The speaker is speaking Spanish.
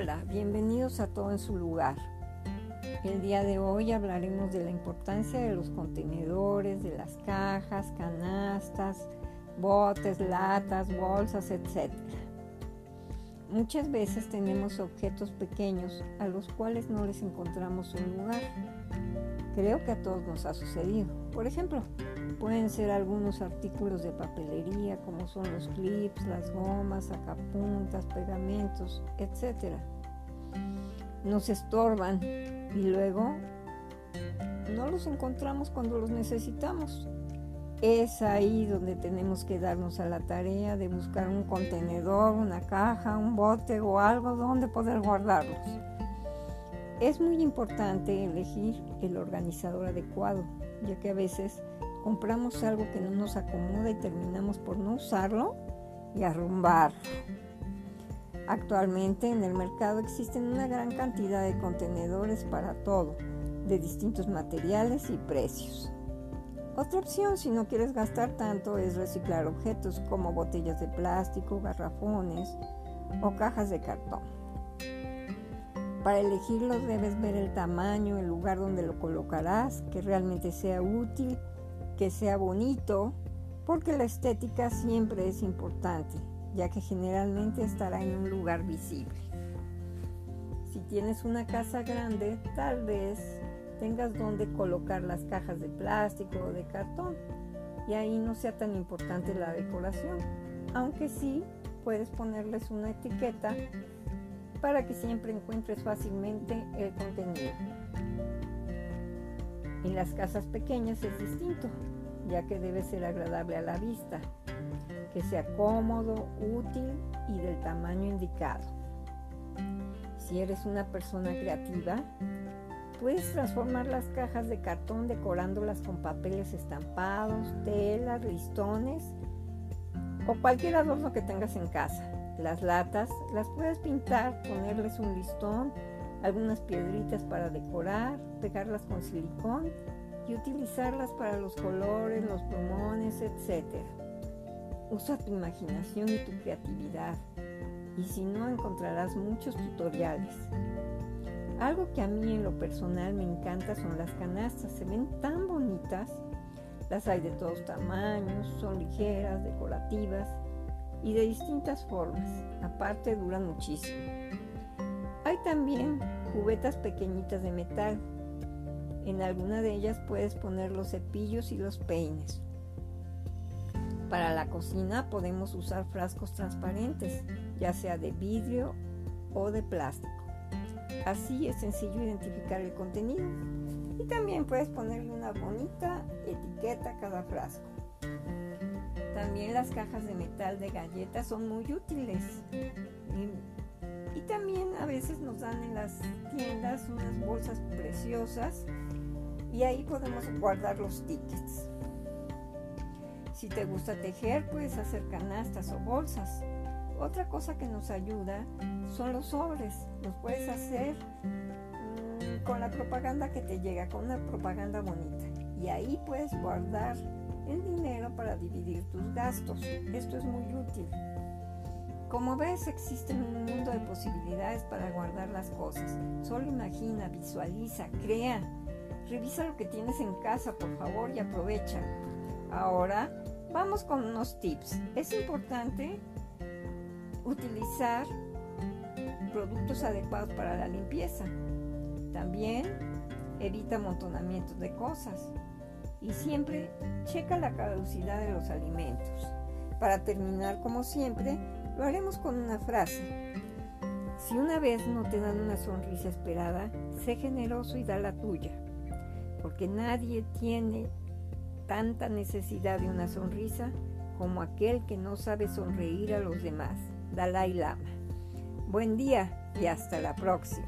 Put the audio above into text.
Hola, bienvenidos a todo en su lugar. El día de hoy hablaremos de la importancia de los contenedores, de las cajas, canastas, botes, latas, bolsas, etc. Muchas veces tenemos objetos pequeños a los cuales no les encontramos un lugar. Creo que a todos nos ha sucedido. Por ejemplo, pueden ser algunos artículos de papelería como son los clips, las gomas, sacapuntas, pegamentos, etc. Nos estorban y luego no los encontramos cuando los necesitamos. Es ahí donde tenemos que darnos a la tarea de buscar un contenedor, una caja, un bote o algo donde poder guardarlos. Es muy importante elegir el organizador adecuado, ya que a veces compramos algo que no nos acomoda y terminamos por no usarlo y arrumbarlo. Actualmente en el mercado existen una gran cantidad de contenedores para todo, de distintos materiales y precios. Otra opción, si no quieres gastar tanto, es reciclar objetos como botellas de plástico, garrafones o cajas de cartón. Para elegirlos debes ver el tamaño, el lugar donde lo colocarás, que realmente sea útil, que sea bonito, porque la estética siempre es importante, ya que generalmente estará en un lugar visible. Si tienes una casa grande, tal vez tengas donde colocar las cajas de plástico o de cartón y ahí no sea tan importante la decoración, aunque sí puedes ponerles una etiqueta para que siempre encuentres fácilmente el contenido. En las casas pequeñas es distinto, ya que debe ser agradable a la vista, que sea cómodo, útil y del tamaño indicado. Si eres una persona creativa, Puedes transformar las cajas de cartón decorándolas con papeles estampados, telas, listones o cualquier adorno que tengas en casa. Las latas las puedes pintar, ponerles un listón, algunas piedritas para decorar, pegarlas con silicón y utilizarlas para los colores, los plumones, etc. Usa tu imaginación y tu creatividad y si no encontrarás muchos tutoriales. Algo que a mí en lo personal me encanta son las canastas, se ven tan bonitas, las hay de todos tamaños, son ligeras, decorativas y de distintas formas, aparte duran muchísimo. Hay también cubetas pequeñitas de metal, en alguna de ellas puedes poner los cepillos y los peines. Para la cocina podemos usar frascos transparentes, ya sea de vidrio o de plástico. Así es sencillo identificar el contenido. Y también puedes ponerle una bonita etiqueta a cada frasco. También las cajas de metal de galletas son muy útiles. Y, y también a veces nos dan en las tiendas unas bolsas preciosas y ahí podemos guardar los tickets. Si te gusta tejer, puedes hacer canastas o bolsas. Otra cosa que nos ayuda son los sobres. Los puedes hacer mm, con la propaganda que te llega, con una propaganda bonita. Y ahí puedes guardar el dinero para dividir tus gastos. Esto es muy útil. Como ves, existe un mundo de posibilidades para guardar las cosas. Solo imagina, visualiza, crea. Revisa lo que tienes en casa, por favor, y aprovecha. Ahora vamos con unos tips. Es importante utilizar productos adecuados para la limpieza. También evita amontonamiento de cosas y siempre checa la caducidad de los alimentos. Para terminar, como siempre, lo haremos con una frase. Si una vez no te dan una sonrisa esperada, sé generoso y da la tuya, porque nadie tiene tanta necesidad de una sonrisa como aquel que no sabe sonreír a los demás. Dalai Lama. Buen día y hasta la próxima.